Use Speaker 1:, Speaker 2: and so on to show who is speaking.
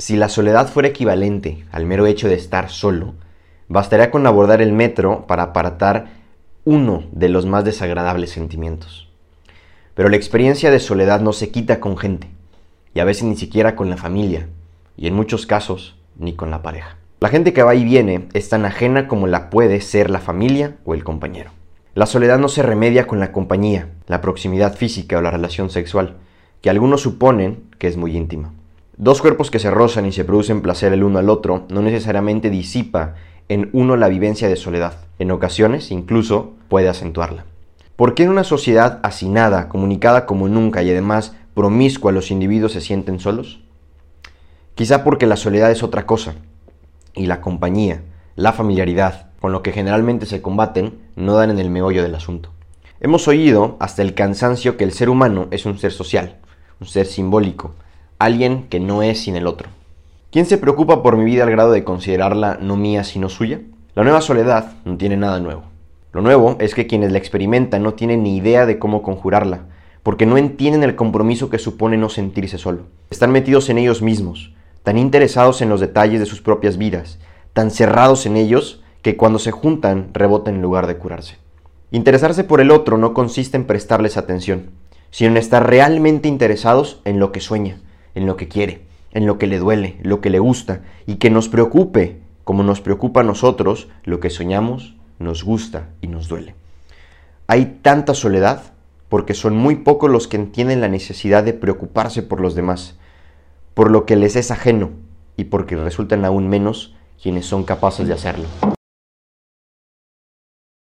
Speaker 1: Si la soledad fuera equivalente al mero hecho de estar solo, bastaría con abordar el metro para apartar uno de los más desagradables sentimientos. Pero la experiencia de soledad no se quita con gente, y a veces ni siquiera con la familia, y en muchos casos ni con la pareja. La gente que va y viene es tan ajena como la puede ser la familia o el compañero. La soledad no se remedia con la compañía, la proximidad física o la relación sexual, que algunos suponen que es muy íntima. Dos cuerpos que se rozan y se producen placer el uno al otro no necesariamente disipa en uno la vivencia de soledad. En ocasiones, incluso, puede acentuarla. ¿Por qué en una sociedad hacinada, comunicada como nunca y además promiscua los individuos se sienten solos? Quizá porque la soledad es otra cosa y la compañía, la familiaridad, con lo que generalmente se combaten, no dan en el meollo del asunto. Hemos oído hasta el cansancio que el ser humano es un ser social, un ser simbólico, alguien que no es sin el otro. ¿Quién se preocupa por mi vida al grado de considerarla no mía sino suya? La nueva soledad no tiene nada nuevo. Lo nuevo es que quienes la experimentan no tienen ni idea de cómo conjurarla, porque no entienden el compromiso que supone no sentirse solo. Están metidos en ellos mismos, tan interesados en los detalles de sus propias vidas, tan cerrados en ellos que cuando se juntan rebotan en lugar de curarse. Interesarse por el otro no consiste en prestarles atención, sino en estar realmente interesados en lo que sueña, en lo que quiere, en lo que le duele, lo que le gusta, y que nos preocupe, como nos preocupa a nosotros, lo que soñamos, nos gusta y nos duele. Hay tanta soledad porque son muy pocos los que entienden la necesidad de preocuparse por los demás, por lo que les es ajeno y porque resultan aún menos quienes son capaces de hacerlo.